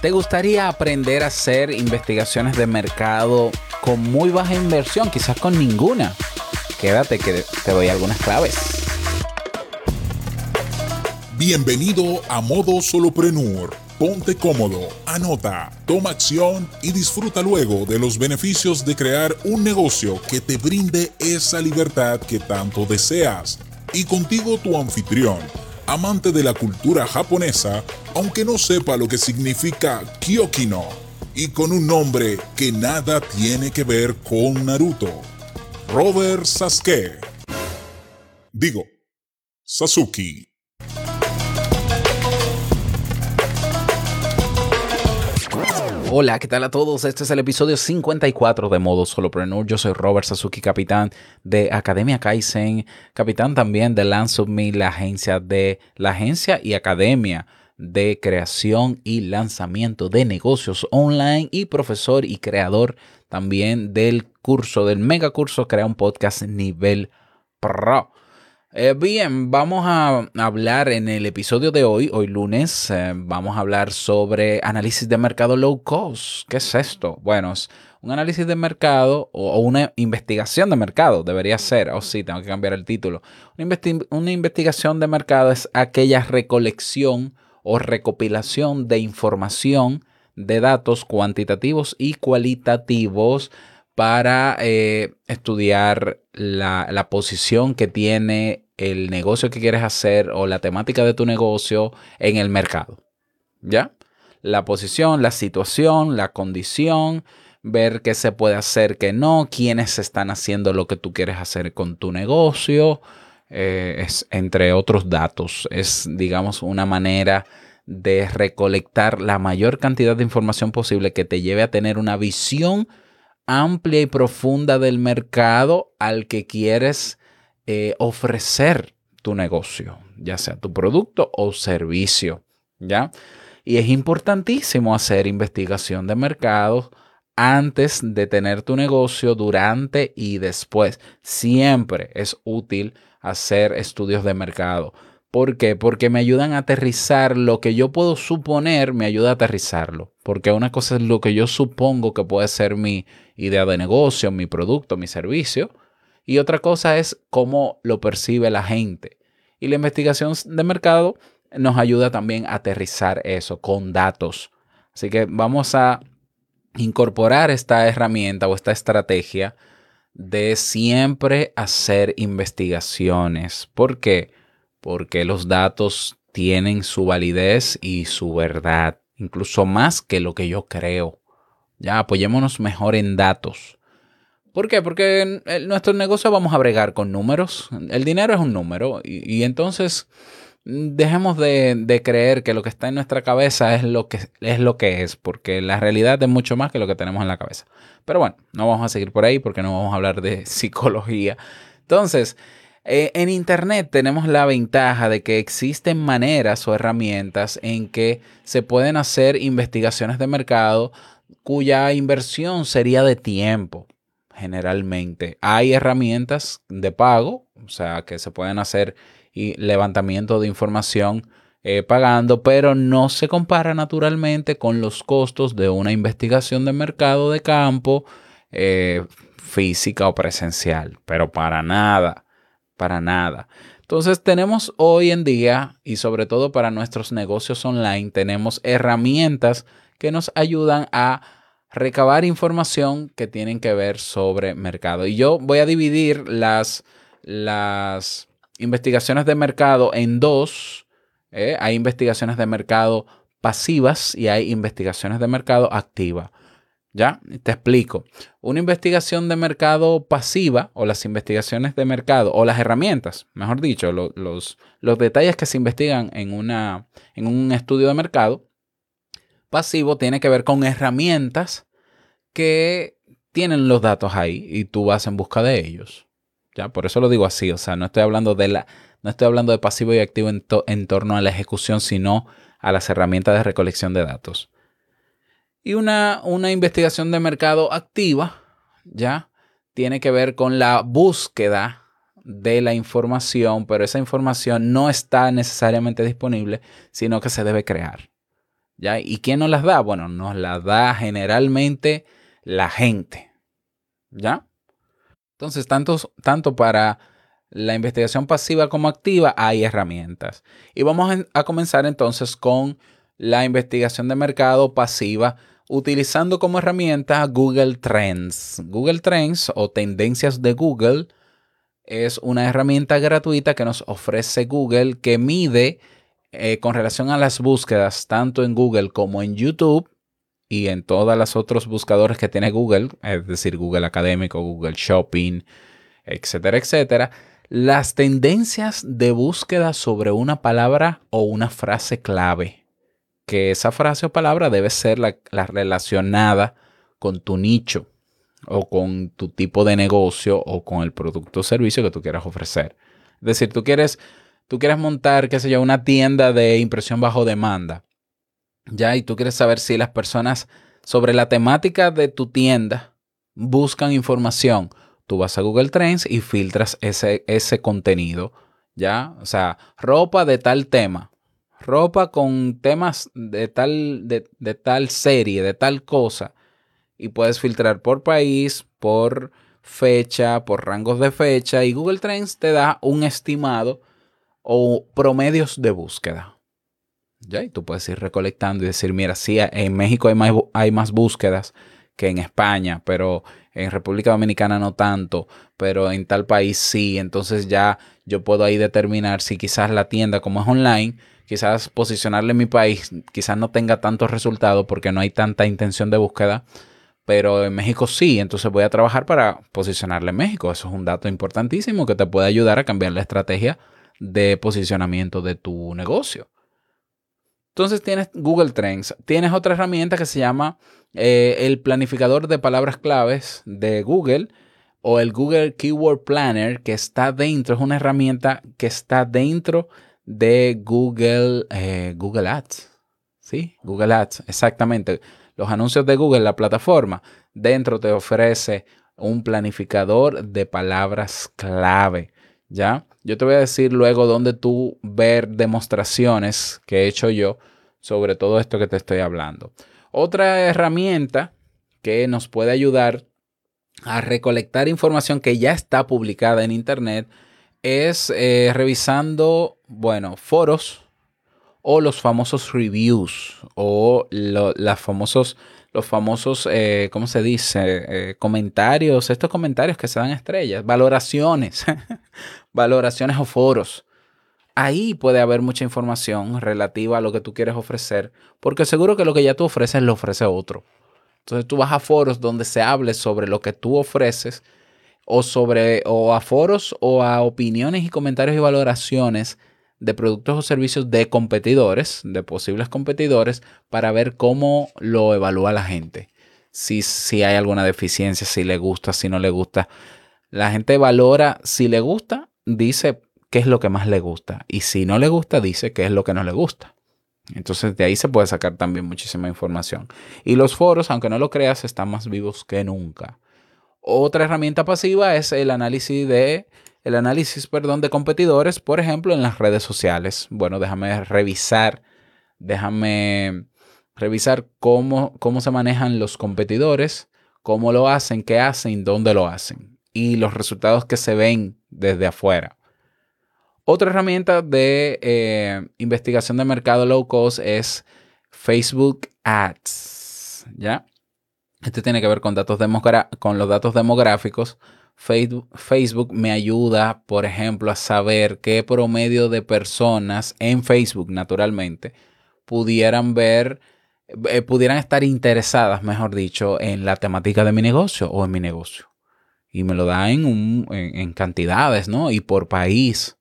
¿Te gustaría aprender a hacer investigaciones de mercado con muy baja inversión, quizás con ninguna? Quédate que te doy algunas claves. Bienvenido a Modo Soloprenur. Ponte cómodo, anota, toma acción y disfruta luego de los beneficios de crear un negocio que te brinde esa libertad que tanto deseas. Y contigo tu anfitrión amante de la cultura japonesa, aunque no sepa lo que significa Kyokino, y con un nombre que nada tiene que ver con Naruto. Robert Sasuke. Digo, Sasuke. Hola, ¿qué tal a todos? Este es el episodio 54 de Modo Solopreneur. Yo soy Robert Sasuki, capitán de Academia Kaizen, capitán también de Me, la agencia de la agencia y academia de creación y lanzamiento de negocios online y profesor y creador también del curso, del mega curso Crea un podcast nivel pro. Eh, bien, vamos a hablar en el episodio de hoy, hoy lunes, eh, vamos a hablar sobre análisis de mercado low cost. ¿Qué es esto? Bueno, es un análisis de mercado o, una investigación de mercado, debería ser, o oh, sí, tengo que cambiar el título. Una, una investigación de mercado es aquella recolección o recopilación de información de datos cuantitativos y cualitativos para eh, estudiar la, posición que tiene el negocio que quieres hacer o la temática de tu negocio en el mercado. ¿Ya? La posición, la situación, la condición, ver qué se puede hacer, qué no, quiénes están haciendo lo que tú quieres hacer con tu negocio, eh, es, entre otros datos. Es, digamos, una manera de recolectar la mayor cantidad de información posible que te lleve a tener una visión amplia y profunda del mercado al que quieres eh, ofrecer tu negocio, ya sea tu producto o servicio, ¿ya? Y es importantísimo hacer investigación de mercado antes de tener tu negocio, durante y después. Siempre es útil hacer estudios de mercado. ¿Por qué? Porque me ayudan a aterrizar lo que yo puedo suponer, me ayuda a aterrizarlo. Porque una cosa es lo que yo supongo que puede ser mi idea de negocio, mi producto, mi servicio. Y otra cosa es cómo lo percibe la gente. Y la investigación de mercado nos ayuda también a aterrizar eso con datos. Así que vamos a incorporar esta herramienta o esta estrategia de siempre hacer investigaciones. ¿Por qué? porque los datos tienen su validez y su verdad, incluso más que lo que yo creo. Ya apoyémonos mejor en datos. ¿Por qué? Porque en nuestro negocio vamos a bregar con números. El dinero es un número y, entonces dejemos de, creer que lo que está en nuestra cabeza es lo, que, es lo que es, porque la realidad es mucho más que lo que tenemos en la cabeza. Pero bueno, no vamos a seguir por ahí porque no vamos a hablar de psicología. Entonces, eh, en Internet tenemos la ventaja de que existen maneras o herramientas en que se pueden hacer investigaciones de mercado cuya inversión sería de tiempo, generalmente. Hay herramientas de pago, o sea, que se pueden hacer y levantamiento de información eh, pagando, pero no se compara naturalmente con los costos de una investigación de mercado de campo eh, física o presencial, pero para nada para nada. Entonces tenemos hoy en día, y sobre todo para nuestros negocios online, tenemos herramientas que nos ayudan a recabar información que tienen que ver sobre mercado. Y yo voy a dividir las, las investigaciones de mercado en dos. ¿eh? Hay investigaciones de mercado pasivas y hay investigaciones de mercado activas. ¿Ya? Te explico. Una investigación de mercado pasiva o las investigaciones de mercado o las herramientas, mejor dicho, los, los detalles que se investigan en, una, en un estudio de mercado pasivo tiene que ver con herramientas que tienen los datos ahí y tú vas en busca de ellos. Por eso lo digo así, o sea, no estoy hablando de la no estoy hablando de pasivo y activo en, en torno a la ejecución, sino a las herramientas de recolección de datos. Y una, una investigación de mercado activa, ¿ya? Tiene que ver con la búsqueda de la información, pero esa información no está necesariamente disponible, sino que se debe crear. ¿Ya? ¿Y quién nos las da? Bueno, nos las da generalmente la gente. ¿Ya? Entonces, tanto, tanto para la investigación pasiva como activa hay herramientas. Y vamos a comenzar entonces con la investigación de mercado pasiva utilizando como herramienta Google Trends. Google Trends o tendencias de Google es una herramienta gratuita que nos ofrece Google que mide eh, con relación a las búsquedas tanto en Google como en YouTube y en todas las otros buscadores que tiene Google, es decir, Google Académico, Google Shopping, etcétera, etcétera, las tendencias de búsqueda sobre una palabra o una frase clave. Que esa frase o palabra debe ser la, relacionada con tu nicho o con tu tipo de negocio o con el producto o servicio que tú quieras ofrecer. Es decir, tú quieres, tú quieres montar, qué sé yo, una tienda de impresión bajo demanda. Ya, y tú quieres saber si las personas sobre la temática de tu tienda buscan información tú vas a Google Trends y filtras ese, ese contenido, ¿ya? O sea, ropa de tal tema, ropa con temas de tal, de, de tal serie, de tal cosa, y puedes filtrar por país, por fecha, por rangos de fecha, y Google Trends te da un estimado o promedios de búsqueda. ¿Ya? Y tú puedes ir recolectando y decir, mira, sí, en México hay más, hay más búsquedas que en España, pero en República Dominicana no tanto, pero en tal país sí, entonces ya yo puedo ahí determinar si quizás la tienda como es online, quizás posicionarle en mi país, quizás no tenga tantos resultados porque no hay tanta intención de búsqueda, pero en México sí, entonces voy a trabajar para posicionarle en México. Eso es un dato importantísimo que te puede ayudar a cambiar la estrategia de posicionamiento de tu negocio. Entonces tienes Google Trends, tienes otra herramienta que se llama eh, el planificador de palabras claves de Google o el Google Keyword Planner que está dentro, es una herramienta que está dentro de Google, eh, Google Ads. ¿Sí? Google Ads, exactamente. Los anuncios de Google, la plataforma, dentro te ofrece un planificador de palabras clave. ¿Ya? Yo te voy a decir luego dónde tú ver demostraciones que he hecho yo sobre todo esto que te estoy hablando. Otra herramienta que nos puede ayudar a recolectar información que ya está publicada en Internet es eh, revisando, bueno, foros o los famosos reviews o famosos, los famosos, eh, ¿cómo se dice? Eh, comentarios, estos comentarios que se dan estrellas, valoraciones, valoraciones o foros ahí puede haber mucha información relativa a lo que tú quieres ofrecer, porque seguro que lo que ya tú ofreces lo ofrece otro. Entonces tú vas a foros donde se hable sobre lo que tú ofreces o sobre o a foros o a opiniones y comentarios y valoraciones de productos o servicios de competidores, de posibles competidores, para ver cómo lo evalúa la gente. Si, si hay alguna deficiencia, si le gusta, si no le gusta. La gente valora si le gusta, dice, qué es lo que más le gusta. Y si no le gusta, dice qué es lo que no le gusta. Entonces de ahí se puede sacar también muchísima información. Y los foros, aunque no lo creas, están más vivos que nunca. Otra herramienta pasiva es el análisis de el análisis, perdón, de competidores, por ejemplo, en las redes sociales. Bueno, déjame revisar, déjame revisar cómo, cómo se manejan los competidores, cómo lo hacen, qué hacen, dónde lo hacen y los resultados que se ven desde afuera. Otra herramienta de eh, investigación de mercado low cost es Facebook Ads. ¿Ya? Este tiene que ver con, datos con los datos demográficos. Facebook, me ayuda, por ejemplo, a saber qué promedio de personas en Facebook, naturalmente, pudieran ver, eh, pudieran estar interesadas, mejor dicho, en la temática de mi negocio o en mi negocio. Y me lo da en, en cantidades, ¿no? Y por país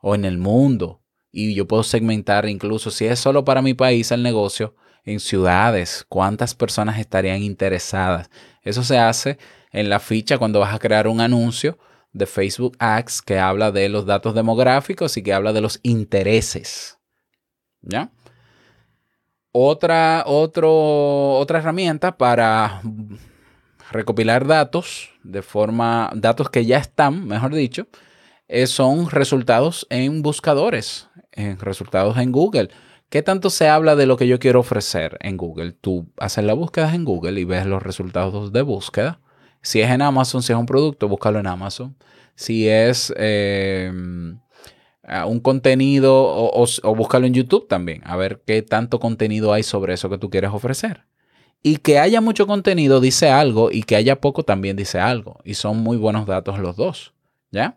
o en el mundo. Y yo puedo segmentar incluso si es solo para mi país el negocio, en ciudades, cuántas personas estarían interesadas. Eso se hace en la ficha cuando vas a crear un anuncio de Facebook Ads que habla de los datos demográficos y que habla de los intereses. ¿Ya? Otra, otra herramienta para recopilar datos de forma, datos que ya están, mejor dicho, eh, son resultados en buscadores, en resultados en Google, ¿Qué tanto se habla de lo que yo quiero ofrecer en Google? Tú haces la búsqueda en Google y ves los resultados de búsqueda. Si es en Amazon, si es un producto, búscalo en Amazon. Si es eh, un contenido o, o, búscalo en YouTube también, a ver qué tanto contenido hay sobre eso que tú quieres ofrecer. Y que haya mucho contenido dice algo y que haya poco también dice algo. Y son muy buenos datos los dos. ¿Ya?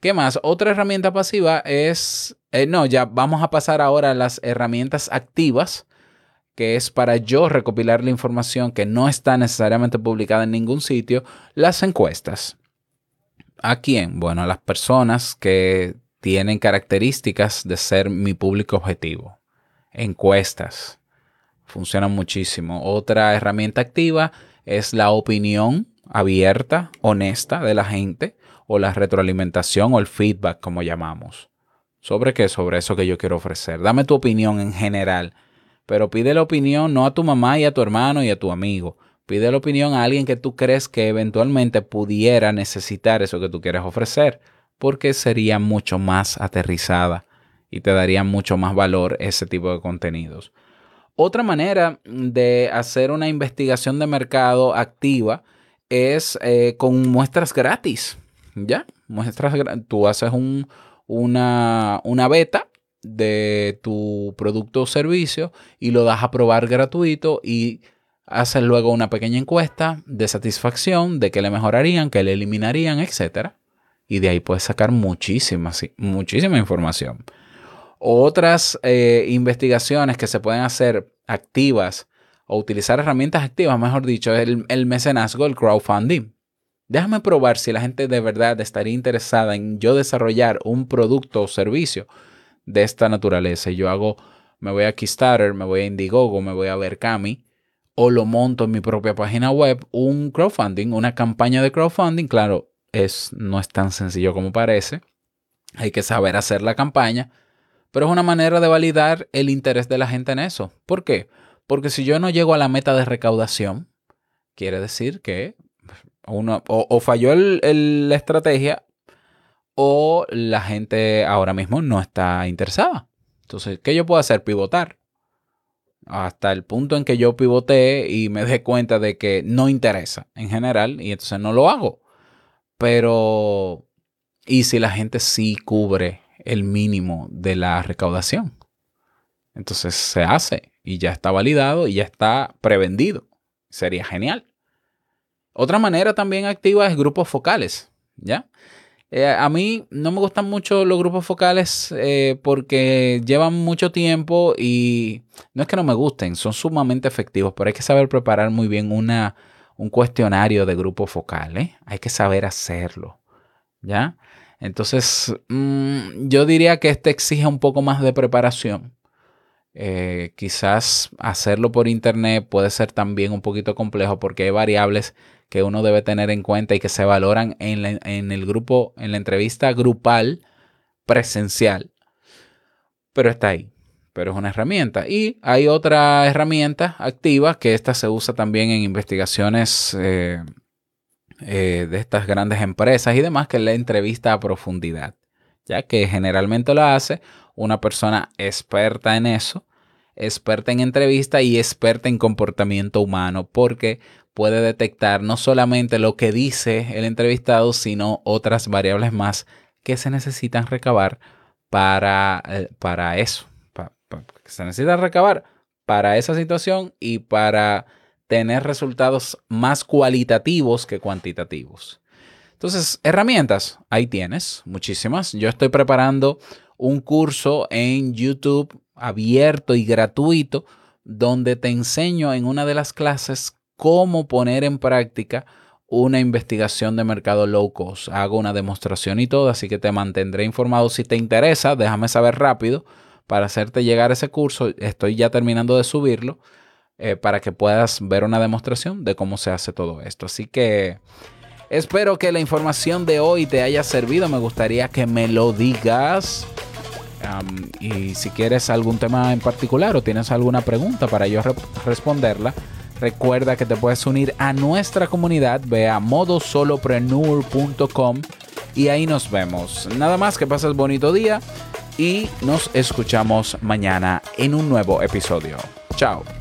¿Qué más? Otra herramienta pasiva es, eh, no, ya vamos a pasar ahora a las herramientas activas, que es para yo recopilar la información que no está necesariamente publicada en ningún sitio, las encuestas. ¿A quién? Bueno, a las personas que tienen características de ser mi público objetivo. Encuestas. Funcionan muchísimo. Otra herramienta activa es la opinión abierta, honesta de la gente o la retroalimentación o el feedback, como llamamos. ¿Sobre qué? Sobre eso que yo quiero ofrecer. Dame tu opinión en general, pero pide la opinión no a tu mamá y a tu hermano y a tu amigo. Pide la opinión a alguien que tú crees que eventualmente pudiera necesitar eso que tú quieres ofrecer, porque sería mucho más aterrizada y te daría mucho más valor ese tipo de contenidos. Otra manera de hacer una investigación de mercado activa es eh, con muestras gratis. Ya, muestras, tú haces un, una, una beta de tu producto o servicio y lo das a probar gratuito y haces luego una pequeña encuesta de satisfacción de que le mejorarían, que le eliminarían, etc. Y de ahí puedes sacar muchísima, muchísima información. Otras eh, investigaciones que se pueden hacer activas o utilizar herramientas activas, mejor dicho, es el, el mecenazgo, el crowdfunding. Déjame probar si la gente de verdad estaría interesada en yo desarrollar un producto o servicio de esta naturaleza. Yo hago, me voy a Kickstarter, me voy a Indiegogo, me voy a Berkami o lo monto en mi propia página web, un crowdfunding, una campaña de crowdfunding. Claro, es, no es tan sencillo como parece. Hay que saber hacer la campaña, pero es una manera de validar el interés de la gente en eso. ¿Por qué? Porque si yo no llego a la meta de recaudación, quiere decir que o, falló la estrategia o la gente ahora mismo no está interesada. Entonces, ¿qué yo puedo hacer? Pivotar. Hasta el punto en que yo pivoté y me dé cuenta de que no interesa en general y entonces no lo hago. Pero, ¿y si la gente sí cubre el mínimo de la recaudación? Entonces se hace y ya está validado y ya está prevendido. Sería genial. Otra manera también activa es grupos focales, ¿ya? Eh, a mí no me gustan mucho los grupos focales eh, porque llevan mucho tiempo y no es que no me gusten, son sumamente efectivos, pero hay que saber preparar muy bien una, un cuestionario de grupo focal, ¿eh? Hay que saber hacerlo, ¿ya? Entonces, mm, yo diría que este exige un poco más de preparación. quizás hacerlo por internet puede ser también un poquito complejo porque hay variables que uno debe tener en cuenta y que se valoran en, el grupo, en la entrevista grupal presencial. Pero está ahí. Pero es una herramienta. Y hay otra herramienta activa que esta se usa también en investigaciones eh, eh, de estas grandes empresas y demás, que es la entrevista a profundidad. Ya que generalmente lo hace una persona experta en eso, experta en entrevista y experta en comportamiento humano, porque puede detectar no solamente lo que dice el entrevistado, sino otras variables más que se necesitan recabar para, eh, para eso. se necesita recabar para esa situación y para tener resultados más cualitativos que cuantitativos. Entonces, herramientas, ahí tienes, muchísimas. Yo estoy preparando un curso en YouTube abierto y gratuito donde te enseño en una de las clases cómo poner en práctica una investigación de mercado low cost. Hago una demostración y todo, así que te mantendré informado. Si te interesa, déjame saber rápido para hacerte llegar ese curso. Estoy ya terminando de subirlo eh, para que puedas ver una demostración de cómo se hace todo esto. Así que espero que la información de hoy te haya servido. Me gustaría que me lo digas. y si quieres algún tema en particular o tienes alguna pregunta para yo responderla, Recuerda que te puedes unir a nuestra comunidad, ve a modosolopreneur.com y ahí nos vemos. Nada más que pases bonito día y nos escuchamos mañana en un nuevo episodio. Chao.